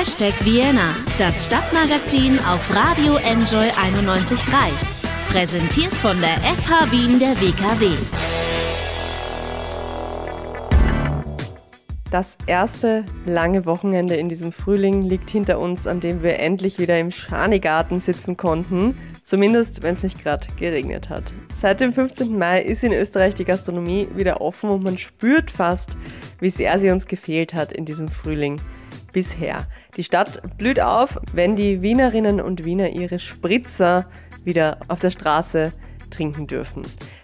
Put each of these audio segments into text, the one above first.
Hashtag Vienna, das Stadtmagazin auf Radio Enjoy 91.3. Präsentiert von der FH Wien der WKW. Das erste lange Wochenende in diesem Frühling liegt hinter uns, an dem wir endlich wieder im Schanigarten sitzen konnten. Zumindest, wenn es nicht gerade geregnet hat. Seit dem 15. Mai ist in Österreich die Gastronomie wieder offen und man spürt fast, wie sehr sie uns gefehlt hat in diesem Frühling bisher. Die Stadt blüht auf, wenn die Wienerinnen und Wiener ihre Spritzer wieder auf der Straße trinken dürfen.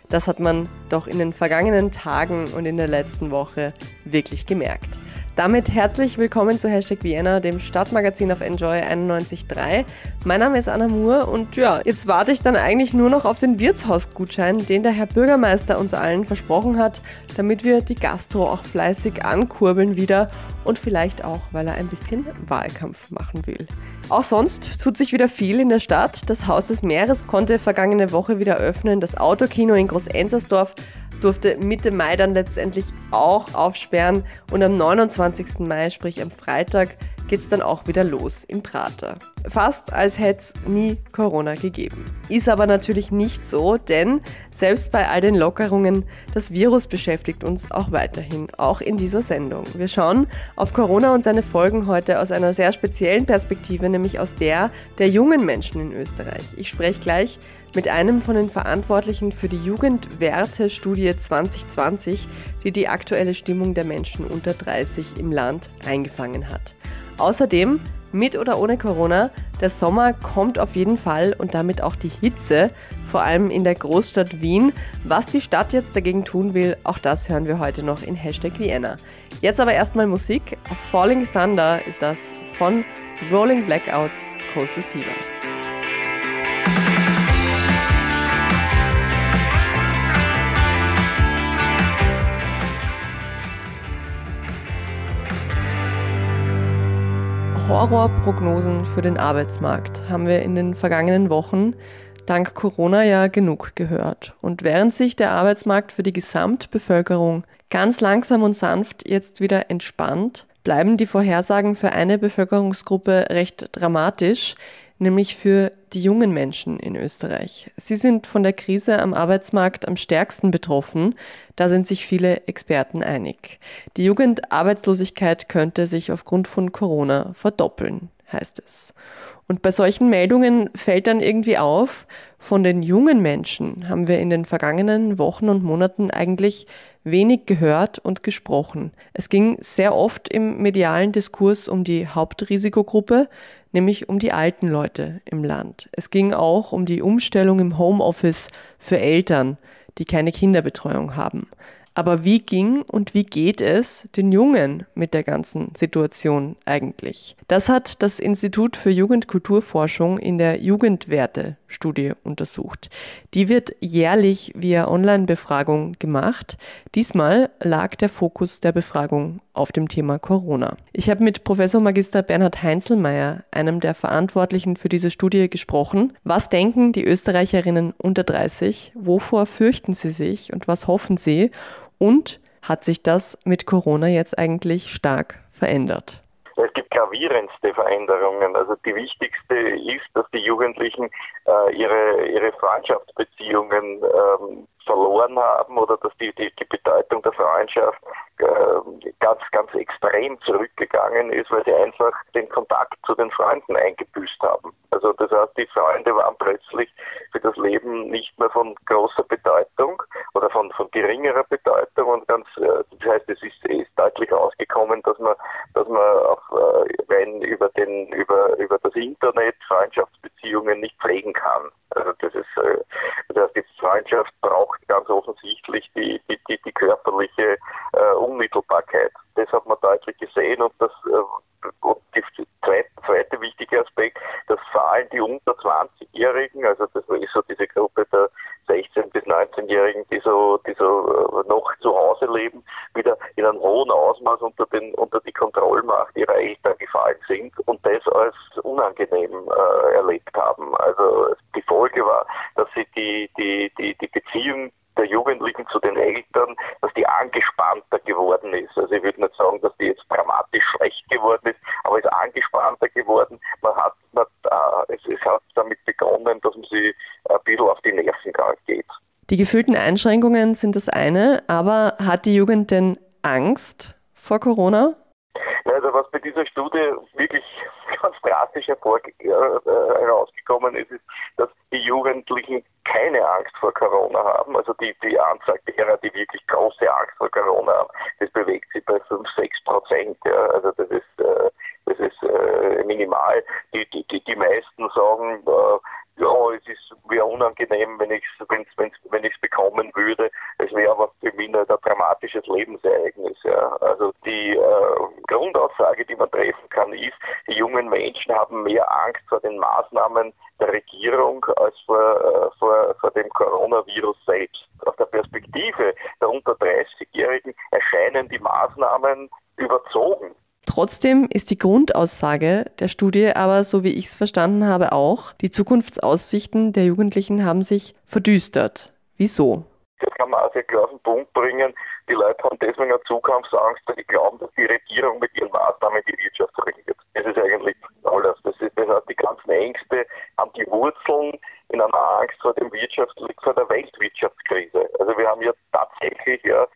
Das hat man doch in den vergangenen Tagen und in der letzten Woche wirklich gemerkt. Damit herzlich willkommen zu Hashtag Vienna, dem Stadtmagazin auf Enjoy 91.3. Mein Name ist Anna Moore und ja, jetzt warte ich dann eigentlich nur noch auf den Wirtshausgutschein, den der Herr Bürgermeister uns allen versprochen hat, damit wir die Gastro auch fleißig ankurbeln wieder und vielleicht auch, weil er ein bisschen Wahlkampf machen will. Auch sonst tut sich wieder viel in der Stadt. Das Haus des Meeres konnte vergangene Woche wieder öffnen, das Autokino in Groß-Enzersdorf durfte Mitte Mai dann letztendlich auch aufsperren und am 29. Mai, sprich am Freitag, geht es dann auch wieder los im Prater. Fast als hätte es nie Corona gegeben. Ist aber natürlich nicht so, denn selbst bei all den Lockerungen, das Virus beschäftigt uns auch weiterhin, auch in dieser Sendung. Wir schauen auf Corona und seine Folgen heute aus einer sehr speziellen Perspektive, nämlich aus der der jungen Menschen in Österreich. Ich spreche gleich mit einem von den Verantwortlichen für die Jugendwerte-Studie 2020, die die aktuelle Stimmung der Menschen unter 30 im Land eingefangen hat. Außerdem, mit oder ohne Corona, der Sommer kommt auf jeden Fall und damit auch die Hitze, vor allem in der Großstadt Wien. Was die Stadt jetzt dagegen tun will, auch das hören wir heute noch in Hashtag Vienna. Jetzt aber erstmal Musik. Falling Thunder ist das von Rolling Blackouts Coastal Fever. Horrorprognosen für den Arbeitsmarkt haben wir in den vergangenen Wochen dank Corona ja genug gehört. Und während sich der Arbeitsmarkt für die Gesamtbevölkerung ganz langsam und sanft jetzt wieder entspannt, bleiben die Vorhersagen für eine Bevölkerungsgruppe recht dramatisch, nämlich für die jungen Menschen in Österreich. Sie sind von der Krise am Arbeitsmarkt am stärksten betroffen. Da sind sich viele Experten einig. Die Jugendarbeitslosigkeit könnte sich aufgrund von Corona verdoppeln, heißt es. Und bei solchen Meldungen fällt dann irgendwie auf, von den jungen Menschen haben wir in den vergangenen Wochen und Monaten eigentlich wenig gehört und gesprochen. Es ging sehr oft im medialen Diskurs um die Hauptrisikogruppe, nämlich um die alten Leute im Land. Es ging auch um die Umstellung im Homeoffice für Eltern, die keine Kinderbetreuung haben. Aber wie ging und wie geht es den Jungen mit der ganzen Situation eigentlich? Das hat das Institut für Jugendkulturforschung in der Jugendwerte-Studie untersucht. Die wird jährlich via Online-Befragung gemacht. Diesmal lag der Fokus der Befragung auf dem Thema Corona. Ich habe mit Professor Magister Bernhard Heinzelmeier, einem der Verantwortlichen für diese Studie, gesprochen. Was denken die Österreicherinnen unter 30? Wovor fürchten sie sich und was hoffen sie? Und hat sich das mit Corona jetzt eigentlich stark verändert? Es gibt gravierendste Veränderungen. Also die wichtigste ist, dass die Jugendlichen äh, ihre, ihre Freundschaftsbeziehungen ähm, verloren haben oder dass die, die, die Bedeutung der Freundschaft äh, ganz, ganz extrem zurückgegangen ist, weil sie einfach den Kontakt zu den Freunden eingebüßt haben. Also das heißt, die Freunde waren plötzlich für das Leben nicht mehr von großer Bedeutung oder von, von geringerer Bedeutung und ganz, äh, das heißt, es ist, ist deutlich rausgekommen, dass man, dass man auch äh, rein über den, über, über das Internet Freundschaftsbeziehungen nicht pflegen kann. Also das ist, äh, das heißt, die Freundschaft braucht ganz offensichtlich die, die, die, die körperliche äh, Unmittelbarkeit. Das hat man deutlich gesehen und das äh, und die zweite wichtige Aspekt, dass vor allem die unter 20-Jährigen, also das ist so diese Gruppe der 16- bis 19-Jährigen, die so, die so äh, noch zu Hause leben, wieder in einem hohen Ausmaß unter den unter die Kontrollmacht ihrer Eltern gefallen sind und das als unangenehm äh, erlebt haben. Also die Folge war, dass sie die die die die Beziehung der Jugendlichen zu den Eltern, dass die angespannter geworden ist. Also ich würde nicht sagen, dass die jetzt dramatisch schlecht geworden ist, aber ist angespannt Die gefühlten Einschränkungen sind das eine, aber hat die Jugend denn Angst vor Corona? Also was bei dieser Studie wirklich ganz drastisch hervor, äh, herausgekommen ist, ist, dass die Jugendlichen keine Angst vor Corona haben. Also die, die Anzahl derer, die wirklich große Angst vor Corona haben, das bewegt sich bei 5, 6 Prozent. Ja. Also das ist, äh, das ist äh, minimal. Die, die, die, die meisten sagen, äh, ja, es ist wäre unangenehm, wenn ich es wenn, wenn ich's bekommen würde. Es wäre aber für mich nicht ein dramatisches Lebensereignis. Ja. Also die äh, Grundaussage, die man treffen kann, ist, die jungen Menschen haben mehr Angst vor den Maßnahmen der Regierung als vor, äh, vor, vor dem Coronavirus selbst. Aus der Perspektive der unter 30-Jährigen erscheinen die Maßnahmen überzogen. Trotzdem ist die Grundaussage der Studie aber, so wie ich es verstanden habe, auch, die Zukunftsaussichten der Jugendlichen haben sich verdüstert. Wieso? Das kann man auch sehr klar auf den Punkt bringen. Die Leute haben deswegen eine Zukunftsangst, weil sie glauben, dass die Regierung mit ihren Maßnahmen die Wirtschaft regiert. Das ist eigentlich alles. Das, ist, das heißt, die ganzen Ängste haben die Wurzeln in einer Angst vor dem Wirtschafts vor der Weltwirtschaftskrise. Also wir haben ja tatsächlich ja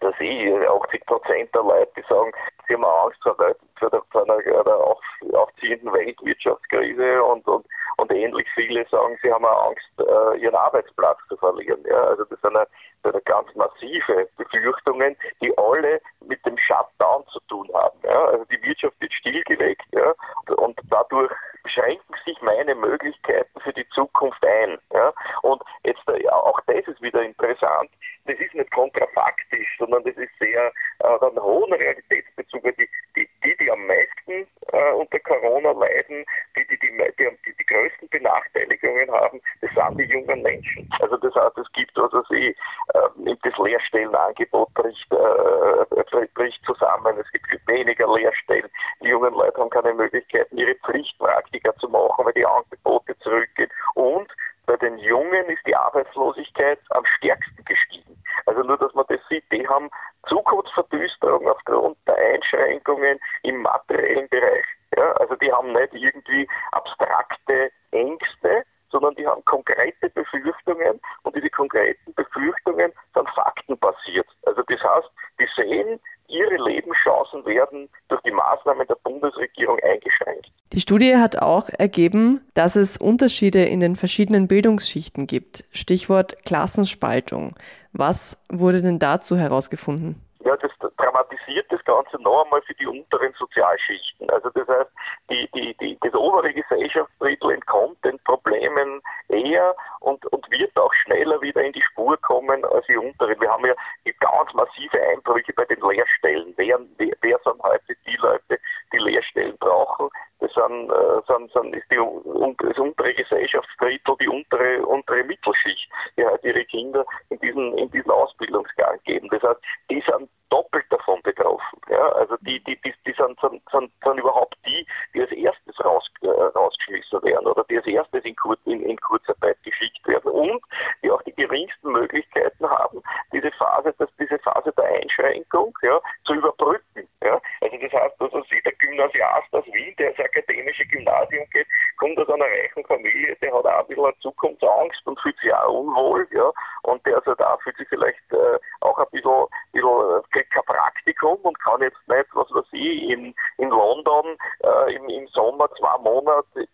das eh 80 Prozent der Leute, die sagen, sie haben Angst vor, vor, der, vor einer, einer auf, aufziehenden Weltwirtschaftskrise und, und, und ähnlich viele sagen, sie haben Angst, äh, ihren Arbeitsplatz zu verlieren. Ja? Also das sind, eine, das sind ganz massive Befürchtungen, die alle mit dem Shutdown zu tun haben. Ja? Also die Wirtschaft wird stillgelegt ja? und dadurch schränken sich meine Möglichkeiten für die Zukunft ein. Ja? Und jetzt äh, auch das ist wieder interessant. Das ist nicht kontrafaktisch, sondern das ist sehr äh, einen hohen Realitätsbezug. Die, die, die, die am meisten äh, unter Corona leiden, die die, die, die, die, größten Benachteiligungen haben, das sind die jungen Menschen. Also das heißt, es gibt also sie, äh, das Lehrstellenangebot bricht, äh, bricht zusammen, es gibt weniger Lehrstellen, die jungen Leute haben keine Möglichkeiten, ihre Pflichtpraktika zu machen, weil die Angebote zurückgehen und bei den Jungen ist die Arbeitslosigkeit am stärksten gestiegen. Also nur, dass man das sieht, die haben Zukunftsverdüsterung aufgrund der Einschränkungen im materiellen Bereich. Ja, also die haben nicht irgendwie abstrakte Ängste, sondern die haben konkrete Befürchtungen und diese konkreten Befürchtungen sind faktenbasiert. Also das heißt, die sehen, ihre Lebenschancen werden durch die Maßnahmen der Bundesregierung eingeschränkt. Die Studie hat auch ergeben, dass es Unterschiede in den verschiedenen Bildungsschichten gibt. Stichwort Klassenspaltung. Was wurde denn dazu herausgefunden? Ja, das dramatisiert das Ganze noch einmal für die unteren Sozialschichten. Also das heißt, die, die, die, das obere Gesellschaftsdrittel entkommt den Problemen eher und, und wird auch schneller wieder in die Spur kommen als die unteren. Wir haben ja ganz massive Einbrüche bei den Lehrstellen. Wer, wer, wer sind heute die Leute, die Lehrstellen brauchen? Das sind, äh, sind, sind ist die, das untere Gesellschaftsdrittel, die untere, untere Mittelschicht, die halt ihre Kinder in diesen, in diesen Ausbildungsgang geben. Das heißt, die sind doppelt davon betroffen. Ja? Also die, die, die, die sind, sind, sind, sind überhaupt die, die als erstes raus, äh, rausgeschmissen werden oder die als erstes in, Kur, in, in Kurzarbeit geschickt werden und die auch die geringsten Möglichkeiten haben, diese Phase, dass diese Phase der Einschränkung ja, zu überbrücken. Ja? Also das heißt, also der Gymnasiast aus Wien, der ins akademische Gymnasium geht, kommt aus einer reichen Familie, der hat auch ein bisschen Zukunftsangst und fühlt sich auch unwohl, ja, und der also da fühlt sich vielleicht äh, auch ein bisschen, bisschen äh, kriegt kein Praktikum und kann jetzt nicht, was weiß ich, in, in London äh, im, im Sommer zwei Monate,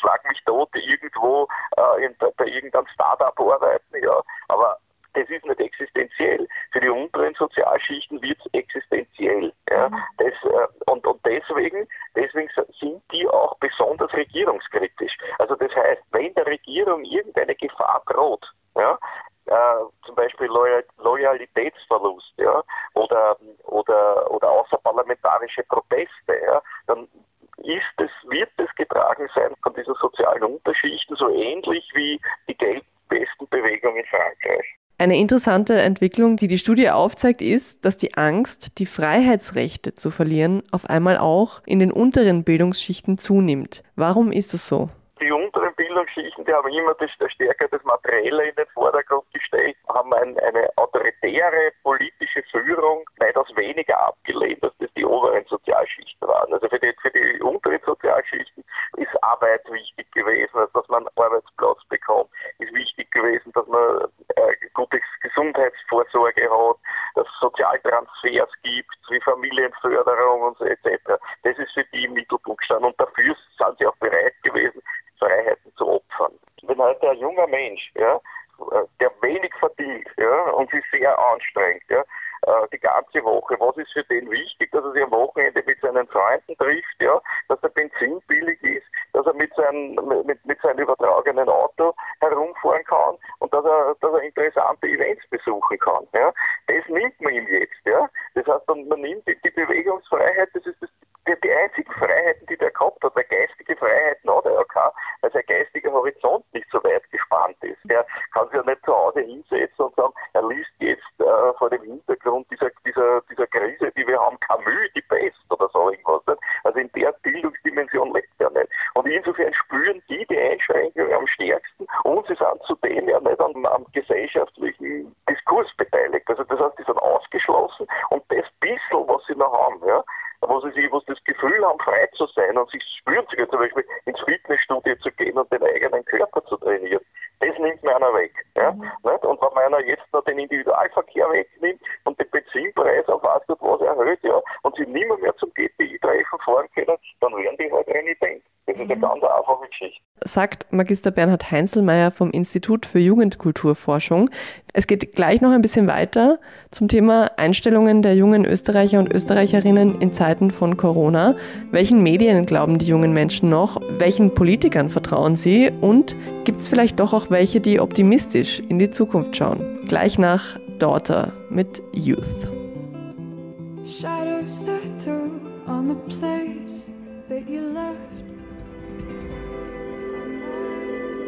schlag mich tot, irgendwo äh, in, bei irgendeinem Start-up arbeiten, ja, aber das ist nicht existenziell. Für die unteren Sozialschichten wird es existenziell. Ja. Mhm. Das, äh, und, und deswegen, deswegen sind die auch besonders regierungskritisch. Also das heißt, wenn der Regierung irgendeine Gefahr droht, ja, äh, zum Beispiel Loyal Loyalitätsverlust, ja, oder oder oder außerparlamentarische Proteste, ja, dann ist es, wird es getragen sein von diesen sozialen Unterschichten, so ähnlich wie die Geldwestenbewegung in Frankreich. Eine interessante Entwicklung, die die Studie aufzeigt, ist, dass die Angst, die Freiheitsrechte zu verlieren, auf einmal auch in den unteren Bildungsschichten zunimmt. Warum ist das so? Asylgeschichten, die haben immer das, das stärker das Materielle in den Vordergrund gestellt, haben ein, eine autoritäre politische Führung weitaus weniger abgelehnt, als das die oberen Sozialschichten waren. Also für die, für die unteren Sozialschichten ist Arbeit wichtig gewesen, also dass man einen Arbeitsplatz bekommt, ist wichtig gewesen, dass man äh, gute Gesundheitsvorsorge hat, dass es Sozialtransfers gibt, wie Familienförderung und so etc. Das ist für die im Mittelpunkt gestanden und dafür sind sie auch Mensch, ja, der wenig verdient ja, und sich sehr anstrengt, ja, äh, die ganze Woche. Was ist für den wichtig, dass er sich am Wochenende mit seinen Freunden trifft, ja, dass der Benzin billig ist, dass er mit, seinem mit, mit seinem übertragenen Auto herumfahren kann und dass er, dass er interessante Events besuchen kann. Ja. Das nimmt man ihm jetzt. Ja. Das heißt, man, man nimmt die, die Bewegungsfreiheit, das ist das die, die einzigen Freiheiten, die der gehabt hat, der geistige Freiheiten hat er ja kein, weil sein geistiger Horizont nicht so weit gespannt ist. Der kann sich ja nicht zu Hause hinsetzen und sagen, er liest jetzt äh, vor dem Hintergrund dieser, dieser, dieser Krise, die wir haben, Camus, die Pest oder so irgendwas. Nicht? Also in der Bildungsdimension lebt er nicht. Und insofern spüren die die Einschränkungen am stärksten und sie sind zudem ja nicht am, am gesellschaftlichen Diskurs beteiligt. Also das heißt, die sind ausgeschlossen und das bisschen, was sie noch haben, ja, wo sie sich, wo sie das Gefühl haben, frei zu sein und sich spüren sogar zum Beispiel ins Fitnessstudio zu gehen und den eigenen Körper zu trainieren. Das nimmt mir einer Mhm. Und wenn einer jetzt noch den Individualverkehr wegnimmt und den Benzinpreis auf was was erhöht, ja, und sie nimmer mehr zum GTI-Treffen fahren können, dann werden die halt renitent. Das ist eine mhm. ganz einfache Geschichte. Sagt Magister Bernhard Heinzelmeier vom Institut für Jugendkulturforschung. Es geht gleich noch ein bisschen weiter zum Thema Einstellungen der jungen Österreicher und Österreicherinnen in Zeiten von Corona. Welchen Medien glauben die jungen Menschen noch? Welchen Politikern vertrauen sie? Und gibt es vielleicht doch auch welche, die optimistisch in die Zukunft schauen? Gleich nach Daughter mit Youth. Shadows settle on the place that you left.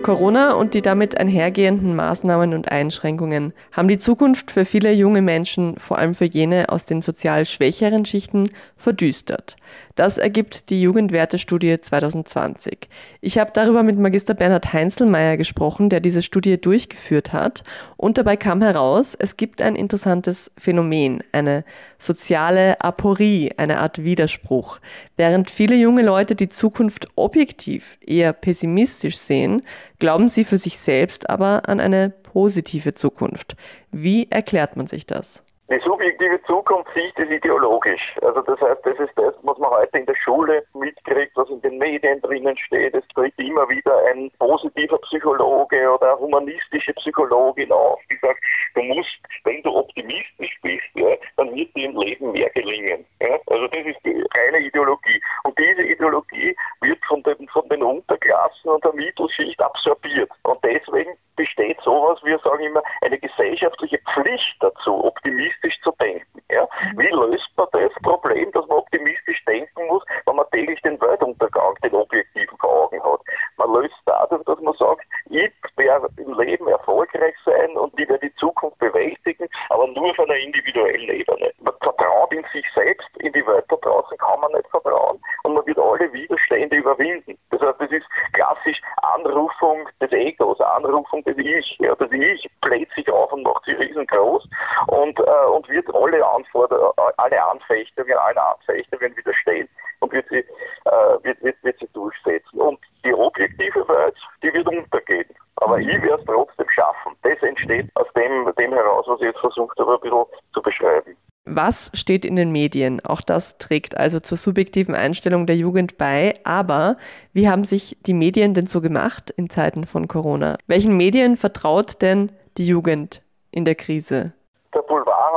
Corona und die damit einhergehenden Maßnahmen und Einschränkungen haben die Zukunft für viele junge Menschen, vor allem für jene aus den sozial schwächeren Schichten, verdüstert. Das ergibt die Jugendwertestudie 2020. Ich habe darüber mit Magister Bernhard Heinzelmeier gesprochen, der diese Studie durchgeführt hat. Und dabei kam heraus, es gibt ein interessantes Phänomen, eine soziale Aporie, eine Art Widerspruch. Während viele junge Leute die Zukunft objektiv eher pessimistisch sehen, glauben sie für sich selbst aber an eine positive Zukunft. Wie erklärt man sich das? Die subjektive Zukunftssicht ist ideologisch. Also das heißt, das ist das, was man heute in der Schule mitkriegt, was in den Medien drinnen steht. Es tritt immer wieder ein positiver Psychologe oder eine humanistische Psychologin auf, die sagt, du musst, wenn du optimistisch bist, ja, dann wird dir im Leben mehr gelingen. Ja? Also das ist die reine Ideologie. Und diese Ideologie wird von den, von den Unterklassen und der Mittelschicht absorbiert. Und deswegen besteht sowas, wir sagen immer, eine gesellschaftliche Pflicht dazu, optimistisch zu denken. Ja? Mhm. Wie löst man das Problem, dass man optimistisch denken muss, wenn man täglich den Weltuntergang, den objektiven vor Augen hat? Man löst dadurch, dass man sagt, ich werde im Leben erfolgreich sein und ich werde die Zukunft bewältigen, aber nur auf einer individuellen Ebene. Man vertraut in sich selbst, in die Welt da draußen kann man nicht vertrauen und man wird alle Widerstände überwinden. Das heißt, das ist klassisch Anrufung des Egos, Anrufung des Ich. Ja, das Ich bläht sich auf und macht sich riesengroß und, äh, und wird alle Anforderungen, alle Anfechtungen, alle Anfechtungen widerstehen und wird sie, äh, wird, wird, wird sie durchsetzen. Und die objektive Welt, die wird untergehen. Aber ich werde es trotzdem schaffen. Das entsteht aus dem, dem heraus, was ich jetzt versucht habe, ein bisschen zu beschreiben. Was steht in den Medien? Auch das trägt also zur subjektiven Einstellung der Jugend bei. Aber wie haben sich die Medien denn so gemacht in Zeiten von Corona? Welchen Medien vertraut denn die Jugend in der Krise?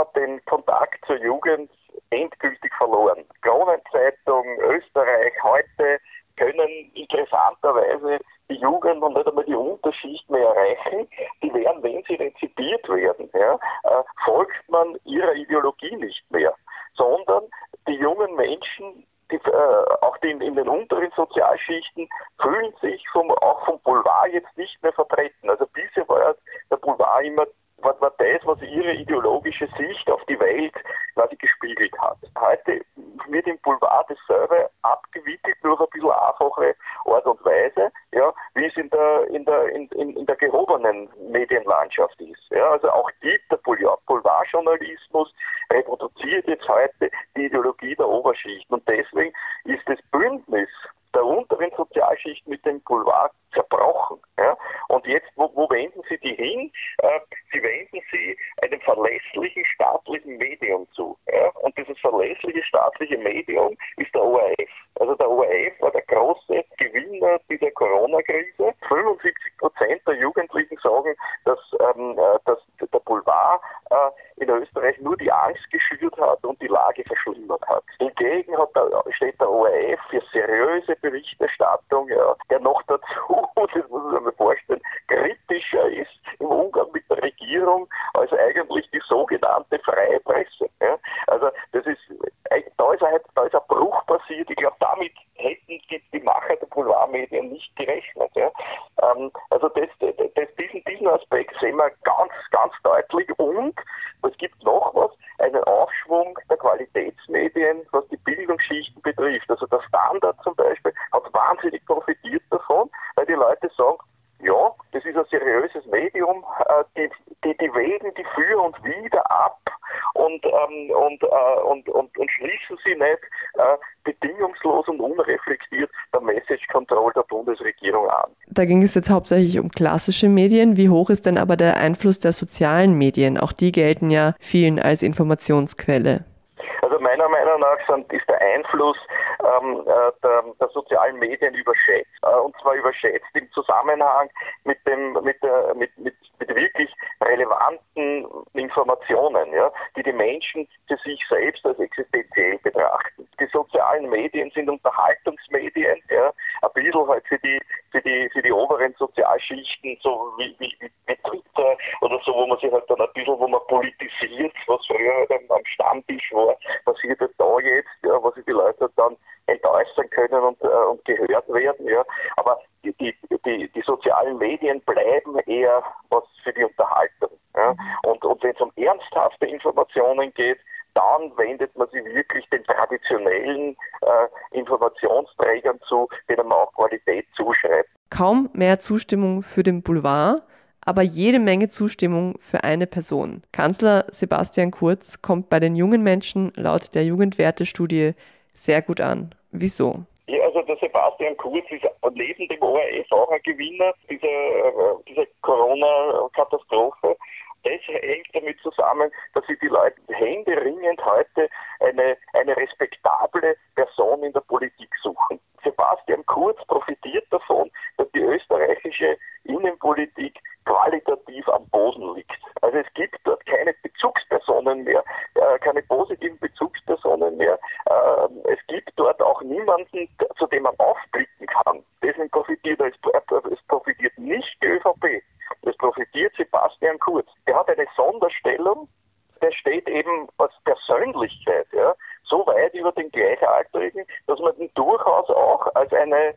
Hat den Kontakt zur Jugend endgültig verloren. Kronenzeitung, Österreich, heute können interessanterweise die Jugend und nicht einmal die Unterschicht mehr erreichen. Die werden, wenn sie rezipiert werden, ja, äh, folgt man ihrer Ideologie nicht mehr, sondern die jungen Menschen, die, äh, auch die in, in, den unteren Sozialschichten, fühlen sich vom, auch vom Boulevard jetzt nicht mehr vertreten. Also bisher war der Boulevard immer war, war das, was ihre ideologische Sicht auf die Welt quasi gespiegelt hat. Heute wird im Boulevard dasselbe abgewickelt durch ein bisschen einfache Art und Weise, ja, wie es in der, in der, in, in, in der gehobenen Medienlandschaft ist. Ja, also auch die, der Boulevardjournalismus reproduziert jetzt heute die Ideologie der Oberschicht. Und deswegen ist das Bündnis der unteren Sozialschicht mit dem Boulevard zerbrochen. Und jetzt, wo, wo wenden Sie die hin? Äh, Sie wenden sie einem verlässlichen staatlichen Medium zu. Ja? Und einigermaßen verlässliche staatliche Medium ist der ORF. Also der ORF war der große Gewinner dieser Corona-Krise. 75 Prozent der Jugendlichen sagen, dass, ähm, äh, dass der Boulevard äh, in Österreich nur die Angst geschürt hat und die Lage verschlimmert hat. Hingegen hat der, steht der ORF für seriöse Berichterstattung, ja, der noch dazu, das muss man sich mal vorstellen, kritischer ist im Umgang mit der Regierung als eigentlich die sogenannte freie Presse. Ja. Also das ist, da ist, ein, da ist ein Bruch passiert. Ich glaube, damit hätten die, die Macher der Boulevardmedien nicht gerechnet. Ja. Ähm, also das, das, diesen, diesen Aspekt sehen wir ganz, ganz deutlich und gibt noch was, einen Aufschwung der Qualitätsmedien, was die Bildungsschichten betrifft. Also der Standard zum Beispiel hat wahnsinnig profitiert davon, weil die Leute sagen, ja, das ist ein seriöses Medium, äh, die, die, die wägen die für und wider ab und, ähm, und, äh, und, und, und schließen sie nicht äh, bedingungslos und unreflektiert der Message Control der Bundesregierung an. Da ging es jetzt hauptsächlich um klassische Medien. Wie hoch ist denn aber der Einfluss der sozialen Medien? Auch die gelten ja vielen als Informationsquelle. Also meiner Meinung nach ist der Einfluss ähm, äh, der, der, sozialen Medien überschätzt. Äh, und zwar überschätzt im Zusammenhang mit dem, mit, der, mit, mit, mit wirklich relevanten Informationen, ja, die die Menschen für sich selbst als sozialen Medien sind Unterhaltungsmedien, ja, ein bisschen halt für die, für die, für die oberen Sozialschichten, so wie, wie, wie Twitter oder so, wo man sich halt dann ein bisschen, wo man politisiert, was früher halt am Stammtisch war, passiert halt da jetzt, ja, was sich die Leute dann entäußern können und, äh, und gehört werden. Ja. Aber die, die, die, die sozialen Medien bleiben eher was für die Unterhaltung. Ja. Und, und wenn es um ernsthafte Informationen geht, dann wendet man sich wirklich den traditionellen äh, Informationsträgern zu, denen man auch Qualität zuschreibt. Kaum mehr Zustimmung für den Boulevard, aber jede Menge Zustimmung für eine Person. Kanzler Sebastian Kurz kommt bei den jungen Menschen laut der Jugendwertestudie sehr gut an. Wieso? Ja, also der Sebastian Kurz ist neben dem ORF auch ein Gewinner dieser, äh, dieser Corona-Katastrophe. Das hängt damit zusammen, dass sich die Leute händeringend heute eine, eine respektable Person in der Politik suchen. Sebastian Kurz profitiert davon, dass die österreichische Innenpolitik qualitativ am Boden liegt. Also es gibt dort keine Bezugspersonen mehr, äh, keine positiven Bezugspersonen mehr. Ähm, es gibt dort auch niemanden, zu dem man aufblicken kann. Deswegen profitiert er, es profitiert nicht die ÖVP, profitiert Sebastian Kurz. Der hat eine Sonderstellung, der steht eben als Persönlichkeit, ja, so weit über den Gleichaltrigen, dass man ihn durchaus auch als eine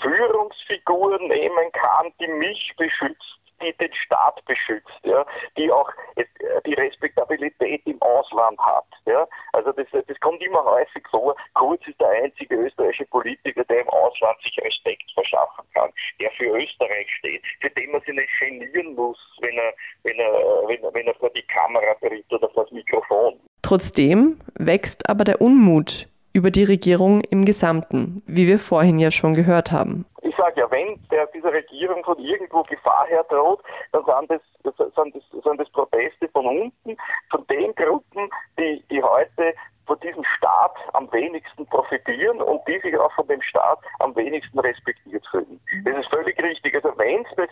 Führungsfigur nehmen kann, die mich beschützt die den Staat beschützt, ja, die auch äh, die Respektabilität im Ausland hat. Ja. Also das, das kommt immer häufig vor. Kurz ist der einzige österreichische Politiker, der im Ausland sich Respekt verschaffen kann, der für Österreich steht, für den man sich nicht genieren muss, wenn er, wenn er, wenn er, wenn er vor die Kamera tritt oder vor das Mikrofon. Trotzdem wächst aber der Unmut über die Regierung im Gesamten, wie wir vorhin ja schon gehört haben sage ja, wenn der, dieser Regierung von irgendwo Gefahr her droht, dann sind das, sind, das, sind das Proteste von unten, von den Gruppen, die, die heute von diesem Staat am wenigsten profitieren und die sich auch von dem Staat am wenigsten respektiert fühlen. Das ist völlig richtig. Also wenn es bei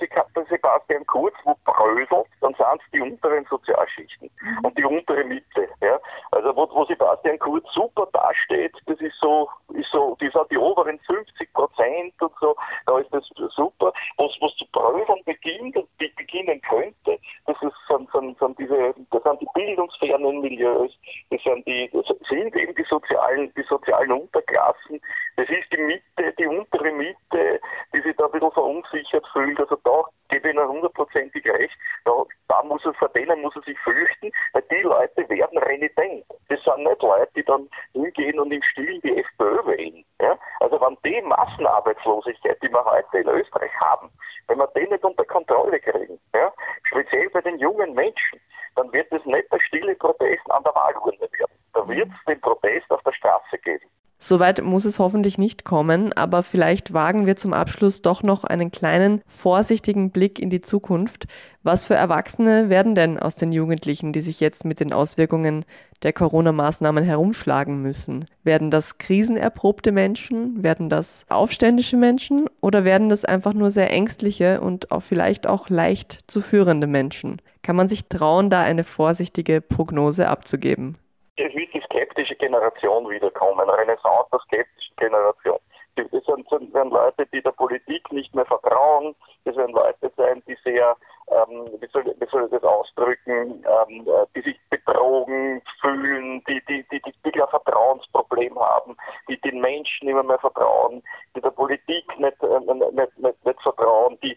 Sebastian Kurz wo bröselt, dann sind es die unteren Sozialschichten und die untere Mitte. Ja. Also wo, wo Sebastian Kurz super dasteht, das ist so, so, die sind die oberen 50 Prozent und so, da ist das super. Was, was zu bröseln beginnt und beginnen könnte, das ist, sind, sind, sind diese, das sind die bildungsfernen Milieus, das sind die, das sind eben die sozialen, die sozialen Unterklassen. Das ist die Mitte, die untere Mitte, die sich da ein bisschen verunsichert fühlt. Also da gebe ich Ihnen hundertprozentig recht. Da, da muss er, vor denen muss er sich fürchten, weil die Leute werden renitent. Das sind nicht Leute, die dann hingehen und im Stil die FPÖ wählen. Ja? Also wenn die Massenarbeitslosigkeit, die wir heute in Österreich haben, wenn wir die nicht unter Kontrolle kriegen, ja? speziell bei den jungen Menschen, dann wird es nicht der stille Protest an der Wahlurne werden. Da wird es den Protest auf der Straße geben. Soweit muss es hoffentlich nicht kommen, aber vielleicht wagen wir zum Abschluss doch noch einen kleinen, vorsichtigen Blick in die Zukunft. Was für Erwachsene werden denn aus den Jugendlichen, die sich jetzt mit den Auswirkungen der Corona-Maßnahmen herumschlagen müssen? Werden das krisenerprobte Menschen? Werden das aufständische Menschen? Oder werden das einfach nur sehr ängstliche und auch vielleicht auch leicht zu führende Menschen? Kann man sich trauen, da eine vorsichtige Prognose abzugeben? Es wird die skeptische Generation wiederkommen, Renaissance der skeptischen Generation. Das sind, sind, werden Leute, die der Politik nicht mehr vertrauen. Das werden Leute sein, die sehr, ähm, wie, soll, wie soll ich das ausdrücken, ähm, äh, die sich betrogen fühlen, die, die, die, die, die ein Vertrauensproblem haben, die den Menschen immer mehr vertrauen, die der Politik nicht, äh, nicht, nicht, nicht vertrauen, die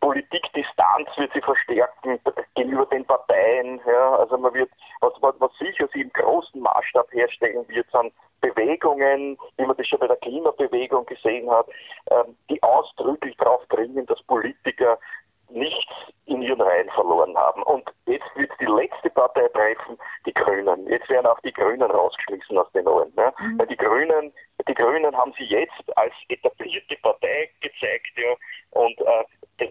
Politikdistanz wird sie verstärken gegenüber den Parteien. Ja. Also man wird, was, was sicher sie im großen Maßstab herstellen wird, sind Bewegungen, wie man das schon bei der Klimabewegung gesehen hat, ähm, die ausdrücklich darauf dringen, dass Politiker nichts in ihren Reihen verloren haben. Und jetzt wird die letzte Partei treffen, die Grünen. Jetzt werden auch die Grünen rausgeschmissen aus den neuen. Ne? Mhm. Weil die Grünen, die Grünen haben sie jetzt als etablierte Partei gezeigt, ja, und äh,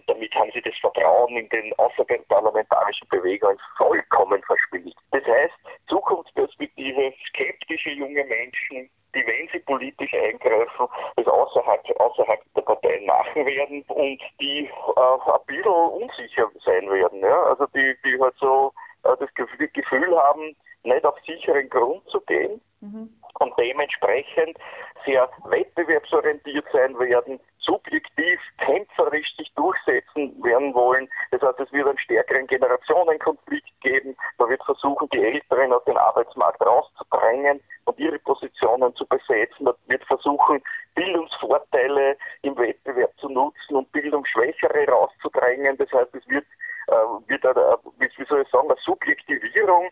damit haben sie das Vertrauen in den außerparlamentarischen Bewegungen vollkommen verspielt. Das heißt, Zukunftsperspektive, skeptische junge Menschen, die, wenn sie politisch eingreifen, das außerhalb, außerhalb der Parteien machen werden und die äh, ein bisschen unsicher sein werden. Ja? Die, halt so äh, das Gefühl haben, nicht auf sicheren Grund zu gehen mhm. und dementsprechend sehr wettbewerbsorientiert sein werden, subjektiv, kämpferisch sich durchsetzen werden wollen. Das heißt, es wird einen stärkeren Generationenkonflikt geben. Man wird versuchen, die Älteren aus dem Arbeitsmarkt rauszudrängen und ihre Positionen zu besetzen. Man wird versuchen, Bildungsvorteile im Wettbewerb zu nutzen und Bildungsschwächere rauszudrängen. Das heißt, es wird, äh, wird eine, soll ich sagen, eine Subjektivierung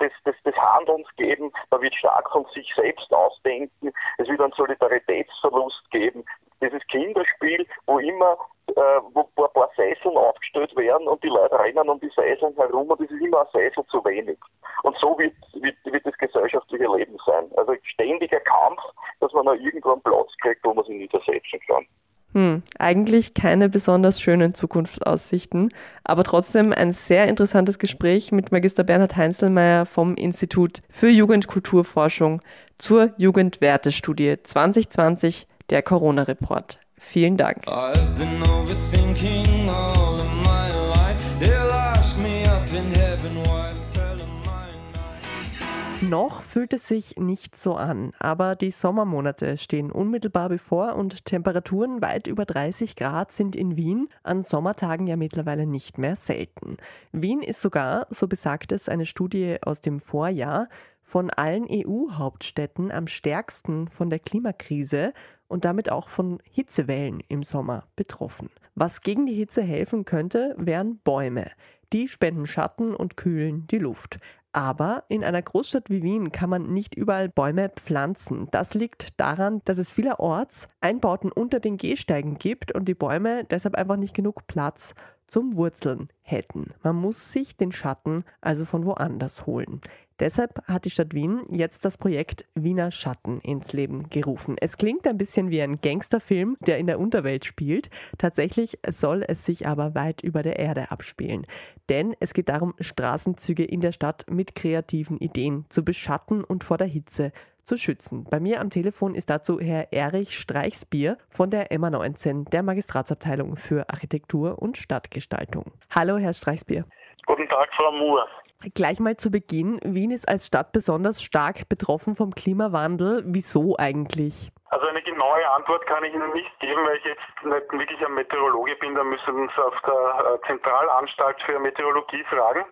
des, des, des Handelns geben. Man wird stark von sich selbst ausdenken. Es wird einen Solidaritätsverlust geben. Dieses Kinderspiel, wo immer äh, wo ein paar Seiseln aufgestellt werden und die Leute rennen um die Seiseln herum und es ist immer ein Seisel zu wenig. Und so wird, wird, wird das gesellschaftliche Leben sein. Also ständiger Kampf, dass man noch irgendwo einen Platz kriegt, wo man sich niedersetzen kann. Hm, eigentlich keine besonders schönen Zukunftsaussichten, aber trotzdem ein sehr interessantes Gespräch mit Magister Bernhard Heinzelmeier vom Institut für Jugendkulturforschung zur Jugendwertestudie 2020, der Corona-Report. Vielen Dank. Noch fühlt es sich nicht so an, aber die Sommermonate stehen unmittelbar bevor und Temperaturen weit über 30 Grad sind in Wien an Sommertagen ja mittlerweile nicht mehr selten. Wien ist sogar, so besagt es eine Studie aus dem Vorjahr, von allen EU-Hauptstädten am stärksten von der Klimakrise und damit auch von Hitzewellen im Sommer betroffen. Was gegen die Hitze helfen könnte, wären Bäume. Die spenden Schatten und kühlen die Luft. Aber in einer Großstadt wie Wien kann man nicht überall Bäume pflanzen. Das liegt daran, dass es vielerorts Einbauten unter den Gehsteigen gibt und die Bäume deshalb einfach nicht genug Platz zum Wurzeln hätten. Man muss sich den Schatten also von woanders holen. Deshalb hat die Stadt Wien jetzt das Projekt Wiener Schatten ins Leben gerufen. Es klingt ein bisschen wie ein Gangsterfilm, der in der Unterwelt spielt. Tatsächlich soll es sich aber weit über der Erde abspielen. Denn es geht darum, Straßenzüge in der Stadt mit kreativen Ideen zu beschatten und vor der Hitze zu schützen. Bei mir am Telefon ist dazu Herr Erich Streichsbier von der MA19, der Magistratsabteilung für Architektur und Stadtgestaltung. Hallo, Herr Streichsbier. Guten Tag, Frau Moore. Gleich mal zu Beginn. Wien ist als Stadt besonders stark betroffen vom Klimawandel. Wieso eigentlich? Also eine genaue Antwort kann ich Ihnen nicht geben, weil ich jetzt nicht wirklich ein Meteorologe bin. Da müssen Sie uns auf der äh, Zentralanstalt für Meteorologie fragen.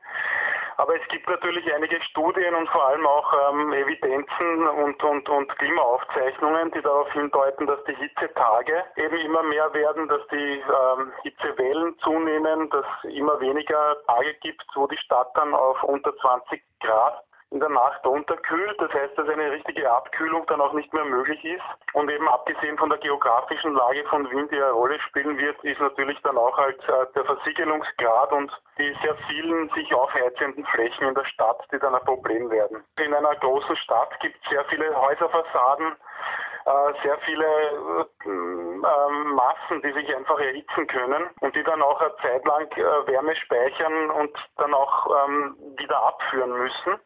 Aber es gibt natürlich einige Studien und vor allem auch ähm, Evidenzen und, und, und Klimaaufzeichnungen, die darauf hindeuten, dass die Hitzetage eben immer mehr werden, dass die ähm, Hitzewellen zunehmen, dass es immer weniger Tage gibt, wo die Stadt dann auf unter 20 Grad in der Nacht unterkühlt. Das heißt, dass eine richtige Abkühlung dann auch nicht mehr möglich ist. Und eben abgesehen von der geografischen Lage von Wien, die eine Rolle spielen wird, ist natürlich dann auch halt äh, der Versiegelungsgrad und die sehr vielen sich aufheizenden Flächen in der Stadt, die dann ein Problem werden. In einer großen Stadt gibt es sehr viele Häuserfassaden, äh, sehr viele äh, ähm, Massen, die sich einfach erhitzen können und die dann auch eine Zeit lang Wärme speichern und dann auch ähm, wieder abführen müssen.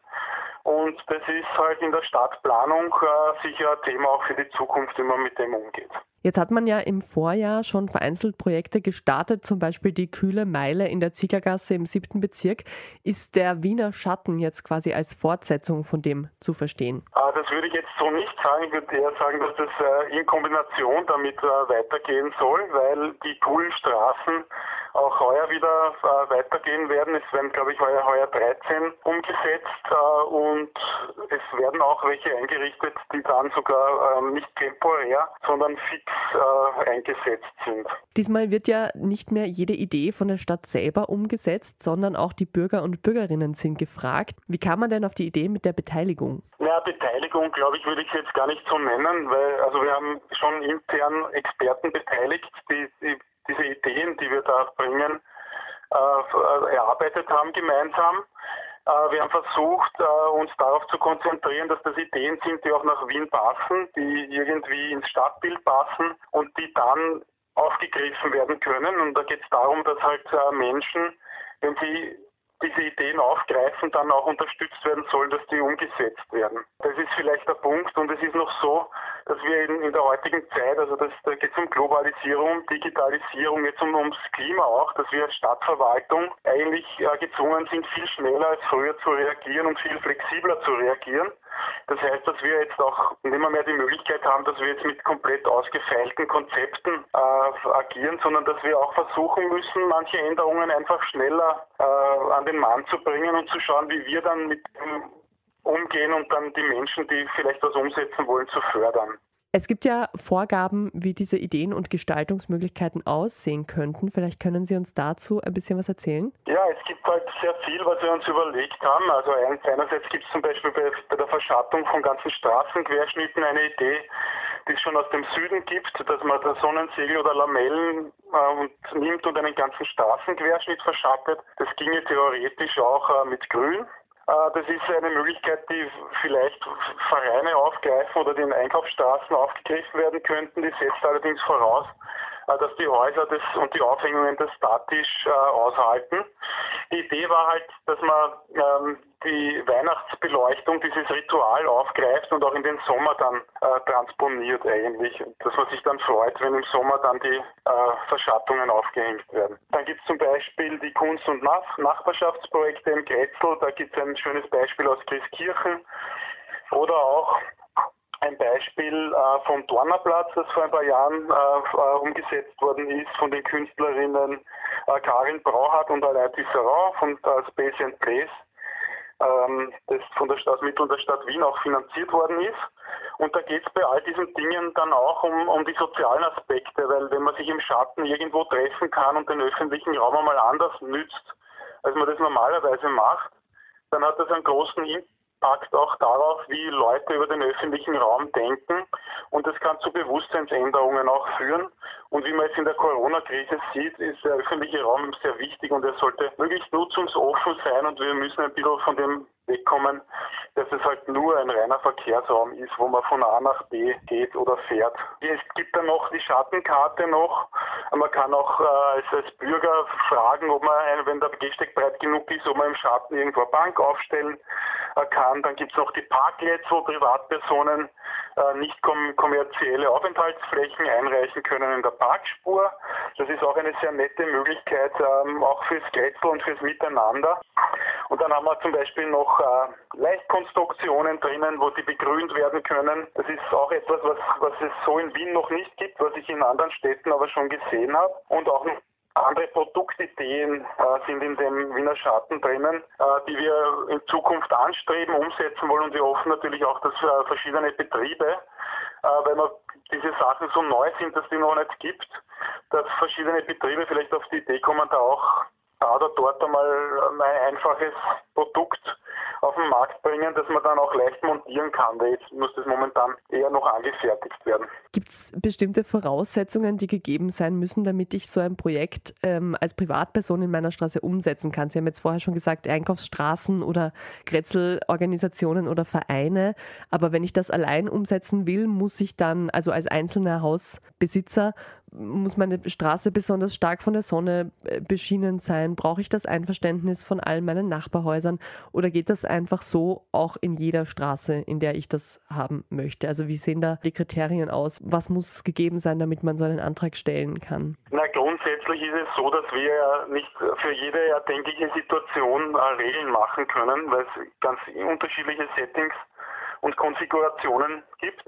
Und das ist halt in der Stadtplanung äh, sicher ein Thema auch für die Zukunft, wie man mit dem umgeht. Jetzt hat man ja im Vorjahr schon vereinzelt Projekte gestartet, zum Beispiel die Kühle Meile in der Ziegergasse im siebten Bezirk. Ist der Wiener Schatten jetzt quasi als Fortsetzung von dem zu verstehen? Ah, das würde ich jetzt so nicht sagen. Ich würde eher sagen, dass das äh, in Kombination damit äh, weitergehen soll, weil die coolen Straßen auch heuer wieder äh, weitergehen werden. Es werden, glaube ich, heuer, heuer 13 umgesetzt äh, und es werden auch welche eingerichtet, die dann sogar äh, nicht temporär, sondern fix äh, eingesetzt sind. Diesmal wird ja nicht mehr jede Idee von der Stadt selber umgesetzt, sondern auch die Bürger und Bürgerinnen sind gefragt. Wie kam man denn auf die Idee mit der Beteiligung? Ja, Beteiligung, glaube ich, würde ich jetzt gar nicht so nennen, weil also wir haben schon intern Experten beteiligt, die, die diese Ideen, die wir da bringen, äh, erarbeitet haben gemeinsam. Äh, wir haben versucht, äh, uns darauf zu konzentrieren, dass das Ideen sind, die auch nach Wien passen, die irgendwie ins Stadtbild passen und die dann aufgegriffen werden können. Und da geht es darum, dass halt Menschen, wenn sie diese Ideen aufgreifen, dann auch unterstützt werden sollen, dass die umgesetzt werden. Das ist vielleicht der Punkt und es ist noch so, dass wir in, in der heutigen Zeit, also das, da geht es um Globalisierung, Digitalisierung, jetzt um, ums Klima auch, dass wir als Stadtverwaltung eigentlich äh, gezwungen sind, viel schneller als früher zu reagieren und viel flexibler zu reagieren. Das heißt, dass wir jetzt auch nicht mehr, mehr die Möglichkeit haben, dass wir jetzt mit komplett ausgefeilten Konzepten äh, agieren, sondern dass wir auch versuchen müssen, manche Änderungen einfach schneller äh, an den Mann zu bringen und zu schauen, wie wir dann mit dem umgehen und dann die Menschen, die vielleicht was umsetzen wollen, zu fördern. Es gibt ja Vorgaben, wie diese Ideen und Gestaltungsmöglichkeiten aussehen könnten. Vielleicht können Sie uns dazu ein bisschen was erzählen? Ja, es gibt halt sehr viel, was wir uns überlegt haben. Also einerseits gibt es zum Beispiel bei, bei der Verschattung von ganzen Straßenquerschnitten eine Idee, die es schon aus dem Süden gibt, dass man da Sonnensegel oder Lamellen äh, und nimmt und einen ganzen Straßenquerschnitt verschattet. Das ginge theoretisch auch äh, mit Grün. Äh, das ist eine Möglichkeit, die vielleicht Vereine aufgreifen oder den Einkaufsstraßen aufgegriffen werden könnten. Die setzt allerdings voraus, äh, dass die Häuser das und die Aufhängungen das statisch äh, aushalten. Die Idee war halt, dass man ähm, die Weihnachtsbeleuchtung, dieses Ritual aufgreift und auch in den Sommer dann äh, transponiert eigentlich. Dass man sich dann freut, wenn im Sommer dann die äh, Verschattungen aufgehängt werden. Dann gibt es zum Beispiel die Kunst- und Nach Nachbarschaftsprojekte im Grätzl. Da gibt es ein schönes Beispiel aus Christkirchen. Oder auch ein Beispiel äh, vom Dornerplatz, das vor ein paar Jahren äh, äh umgesetzt worden ist von den Künstlerinnen äh, Karin Brauhardt und Alain Tisserand von äh, Space and Place ähm, das von der Stadt, Mitteln der Stadt Wien auch finanziert worden ist. Und da geht es bei all diesen Dingen dann auch um, um die sozialen Aspekte, weil wenn man sich im Schatten irgendwo treffen kann und den öffentlichen Raum einmal anders nützt, als man das normalerweise macht, dann hat das einen großen Impact auch darauf, wie Leute über den öffentlichen Raum denken. Und das kann zu Bewusstseinsänderungen auch führen. Und wie man jetzt in der Corona-Krise sieht, ist der öffentliche Raum sehr wichtig und er sollte möglichst nutzungsoffen sein und wir müssen ein bisschen von dem wegkommen, dass es halt nur ein reiner Verkehrsraum ist, wo man von A nach B geht oder fährt. Es gibt dann noch die Schattenkarte noch. Man kann auch äh, als, als, Bürger fragen, ob man, wenn der Gehsteig breit genug ist, ob man im Schatten irgendwo eine Bank aufstellen äh, kann. Dann gibt es noch die Parklets, wo Privatpersonen nicht kom kommerzielle Aufenthaltsflächen einreichen können in der Parkspur. Das ist auch eine sehr nette Möglichkeit, ähm, auch fürs Grätzl und fürs Miteinander. Und dann haben wir zum Beispiel noch äh, Leichtkonstruktionen drinnen, wo die begrünt werden können. Das ist auch etwas, was, was es so in Wien noch nicht gibt, was ich in anderen Städten aber schon gesehen habe. Und auch andere Produktideen äh, sind in dem Wiener Schatten drinnen, äh, die wir in Zukunft anstreben, umsetzen wollen. Und wir hoffen natürlich auch, dass äh, verschiedene Betriebe, äh, weil wir diese Sachen so neu sind, dass die noch nicht gibt, dass verschiedene Betriebe vielleicht auf die Idee kommen, da auch da oder dort einmal ein einfaches Produkt auf den Markt bringen, das man dann auch leicht montieren kann, weil jetzt muss das momentan eher noch angefertigt werden. Gibt es bestimmte Voraussetzungen, die gegeben sein müssen, damit ich so ein Projekt ähm, als Privatperson in meiner Straße umsetzen kann? Sie haben jetzt vorher schon gesagt, Einkaufsstraßen oder Grätzelorganisationen oder Vereine. Aber wenn ich das allein umsetzen will, muss ich dann, also als einzelner Hausbesitzer, muss meine Straße besonders stark von der Sonne äh, beschienen sein? Brauche ich das Einverständnis von all meinen Nachbarhäusern? Oder geht das einfach so auch in jeder Straße, in der ich das haben möchte? Also wie sehen da die Kriterien aus? Was muss gegeben sein, damit man so einen Antrag stellen kann? Na, grundsätzlich ist es so, dass wir ja nicht für jede erdenkliche Situation äh, Regeln machen können, weil es ganz unterschiedliche Settings und Konfigurationen gibt.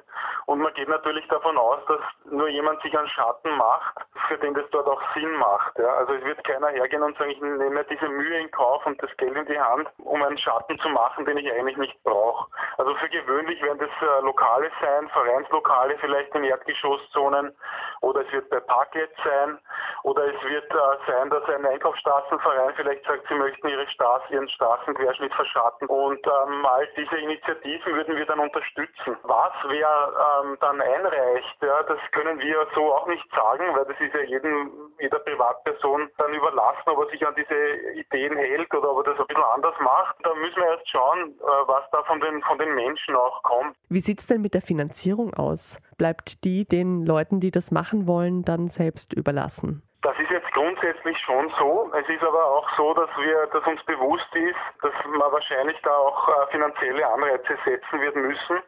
Und man geht natürlich davon aus, dass nur jemand sich einen Schatten macht, für den das dort auch Sinn macht. Ja. Also es wird keiner hergehen und sagen, ich nehme diese Mühe in Kauf und das Geld in die Hand, um einen Schatten zu machen, den ich eigentlich nicht brauche. Also für gewöhnlich werden das äh, Lokale sein, Vereinslokale vielleicht in Erdgeschosszonen oder es wird bei Parklet sein oder es wird äh, sein, dass ein Einkaufsstraßenverein vielleicht sagt, sie möchten ihre Straße, ihren Straßenquerschnitt verschatten und ähm, all diese Initiativen würden wir dann unterstützen. Was wer ähm, dann einreicht, ja, das können wir so auch nicht sagen, weil das ist ja jedem, jeder Privatperson dann überlassen, ob er sich an diese Ideen hält oder ob er das ein bisschen anders macht. Da müssen wir erst schauen, äh, was da von den, von den Menschen auch kommt. Wie sieht es denn mit der Finanzierung aus? Bleibt die den Leuten, die das machen wollen, dann selbst überlassen? Das ist jetzt grundsätzlich schon so. Es ist aber auch so, dass wir, dass uns bewusst ist, dass man wahrscheinlich da auch äh, finanzielle Anreize setzen wird müssen.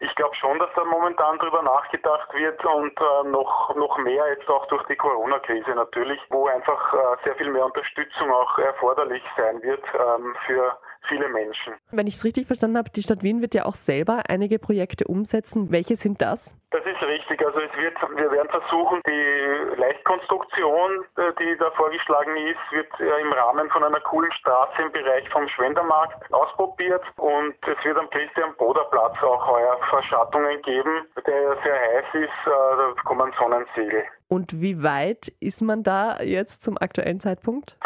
Ich glaube schon, dass da momentan drüber nachgedacht wird und äh, noch, noch mehr jetzt auch durch die Corona-Krise natürlich, wo einfach äh, sehr viel mehr Unterstützung auch erforderlich sein wird ähm, für viele Menschen. Wenn ich es richtig verstanden habe, die Stadt Wien wird ja auch selber einige Projekte umsetzen. Welche sind das? Das ist richtig. Also es wird, wir werden versuchen, die Leichtkonstruktion, äh, die da vorgeschlagen ist, wird im Rahmen von einer coolen Straße im Bereich vom Schwendermarkt ausprobiert und es wird am Christian Boder Platz auch heuer Verschattungen geben, der sehr heiß ist. Äh, da kommen Sonnensegel. Und wie weit ist man da jetzt zum aktuellen Zeitpunkt?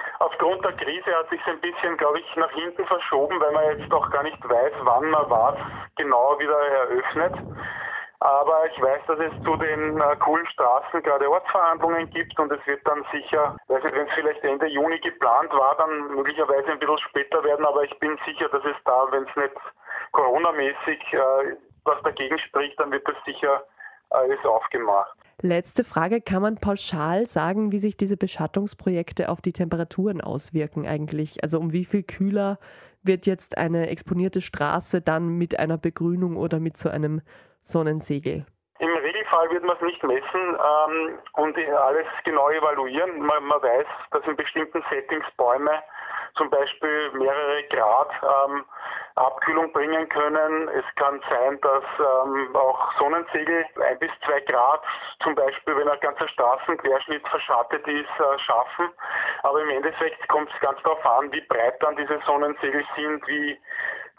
Aufgrund der Krise hat sich ein bisschen, glaube ich, nach hinten verschoben, weil man jetzt auch gar nicht weiß, wann man was genau wieder eröffnet. Aber ich weiß, dass es zu den äh, coolen Straßen gerade Ortsverhandlungen gibt und es wird dann sicher, wenn es vielleicht Ende Juni geplant war, dann möglicherweise ein bisschen später werden. Aber ich bin sicher, dass es da, wenn es nicht Corona-mäßig äh, was dagegen spricht, dann wird das sicher alles aufgemacht. Letzte Frage, kann man pauschal sagen, wie sich diese Beschattungsprojekte auf die Temperaturen auswirken eigentlich? Also um wie viel kühler wird jetzt eine exponierte Straße dann mit einer Begrünung oder mit so einem Sonnensegel? Im Regelfall wird man es nicht messen ähm, und alles genau evaluieren. Man, man, weiß, dass in bestimmten Settings Bäume zum Beispiel mehrere Grad ähm, Abkühlung bringen können. Es kann sein, dass ähm, auch Sonnensegel ein bis zwei Grad, zum Beispiel wenn ein ganzer Straßenquerschnitt verschattet ist, äh, schaffen. Aber im Endeffekt kommt es ganz darauf an, wie breit dann diese Sonnensegel sind, wie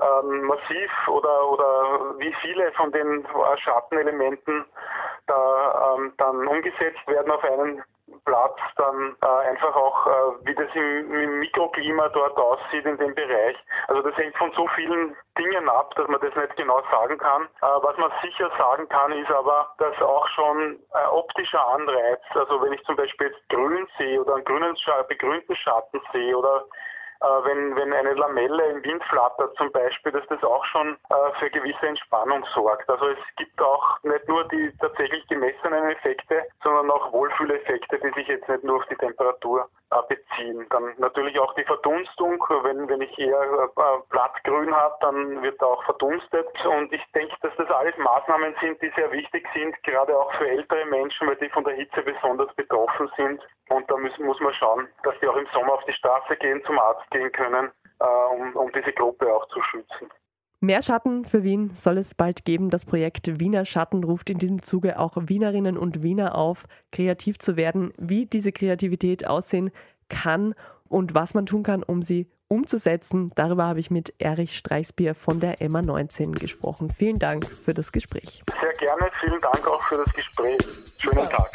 ähm, massiv oder, oder wie viele von den Schattenelementen da ähm, dann umgesetzt werden auf einen Platz, dann äh, einfach auch, äh, wie das im, im, Mikroklima dort aussieht in dem Bereich. Also das hängt von so vielen Dingen ab, dass man das nicht genau sagen kann. Äh, was man sicher sagen kann, ist aber, dass auch schon ein optischer Anreiz, also wenn ich zum Beispiel jetzt grün sehe oder einen grünen, begrünten Schatten sehe oder äh, wenn, wenn eine Lamelle im Wind flattert zum Beispiel, dass das auch schon äh, für gewisse Entspannung sorgt. Also es gibt auch nicht nur die tatsächlich gemessenen Effekte, sondern auch Wohlfühleffekte, die sich jetzt nicht nur auf die Temperatur äh, beziehen. Dann natürlich auch die Verdunstung. Wenn, wenn ich eher äh, blattgrün habe, dann wird auch verdunstet. Und ich denke, dass das alles Maßnahmen sind, die sehr wichtig sind, gerade auch für ältere Menschen, weil die von der Hitze besonders betroffen sind. Und da müssen, muss man schauen, dass die auch im Sommer auf die Straße gehen, zum Arzt gehen können, äh, um, um diese Gruppe auch zu schützen. Mehr Schatten für Wien soll es bald geben. Das Projekt Wiener Schatten ruft in diesem Zuge auch Wienerinnen und Wiener auf, kreativ zu werden, wie diese Kreativität aussehen kann und was man tun kann, um sie umzusetzen. Darüber habe ich mit Erich Streichsbier von der Emma 19 gesprochen. Vielen Dank für das Gespräch. Sehr gerne, vielen Dank auch für das Gespräch. Schönen Tag.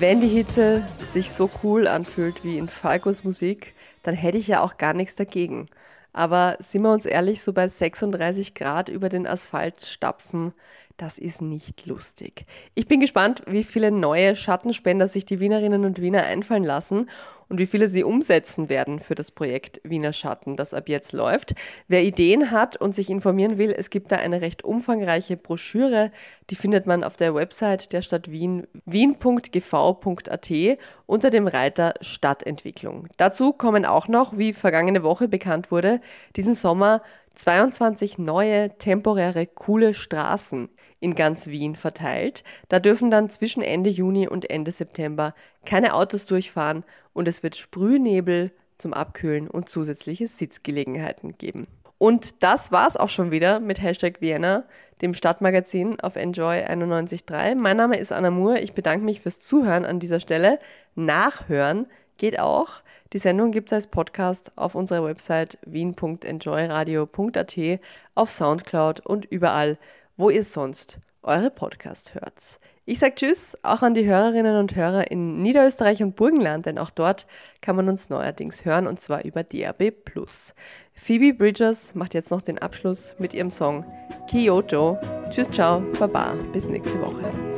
Wenn die Hitze sich so cool anfühlt wie in Falkos Musik, dann hätte ich ja auch gar nichts dagegen. Aber sind wir uns ehrlich, so bei 36 Grad über den Asphalt stapfen, das ist nicht lustig. Ich bin gespannt, wie viele neue Schattenspender sich die Wienerinnen und Wiener einfallen lassen und wie viele sie umsetzen werden für das Projekt Wiener Schatten, das ab jetzt läuft. Wer Ideen hat und sich informieren will, es gibt da eine recht umfangreiche Broschüre, die findet man auf der Website der Stadt Wien, wien.gv.at unter dem Reiter Stadtentwicklung. Dazu kommen auch noch, wie vergangene Woche bekannt wurde, diesen Sommer 22 neue temporäre coole Straßen in ganz Wien verteilt. Da dürfen dann zwischen Ende Juni und Ende September keine Autos durchfahren und es wird Sprühnebel zum Abkühlen und zusätzliche Sitzgelegenheiten geben. Und das war's auch schon wieder mit Hashtag Vienna, dem Stadtmagazin auf Enjoy 91.3. Mein Name ist Anna Moore. Ich bedanke mich fürs Zuhören an dieser Stelle. Nachhören geht auch. Die Sendung gibt es als Podcast auf unserer Website wien.enjoyradio.at, auf Soundcloud und überall, wo ihr sonst eure Podcast hört. Ich sage Tschüss auch an die Hörerinnen und Hörer in Niederösterreich und Burgenland, denn auch dort kann man uns neuerdings hören und zwar über DAB+. Phoebe Bridgers macht jetzt noch den Abschluss mit ihrem Song Kyoto. Tschüss, ciao, baba, bis nächste Woche.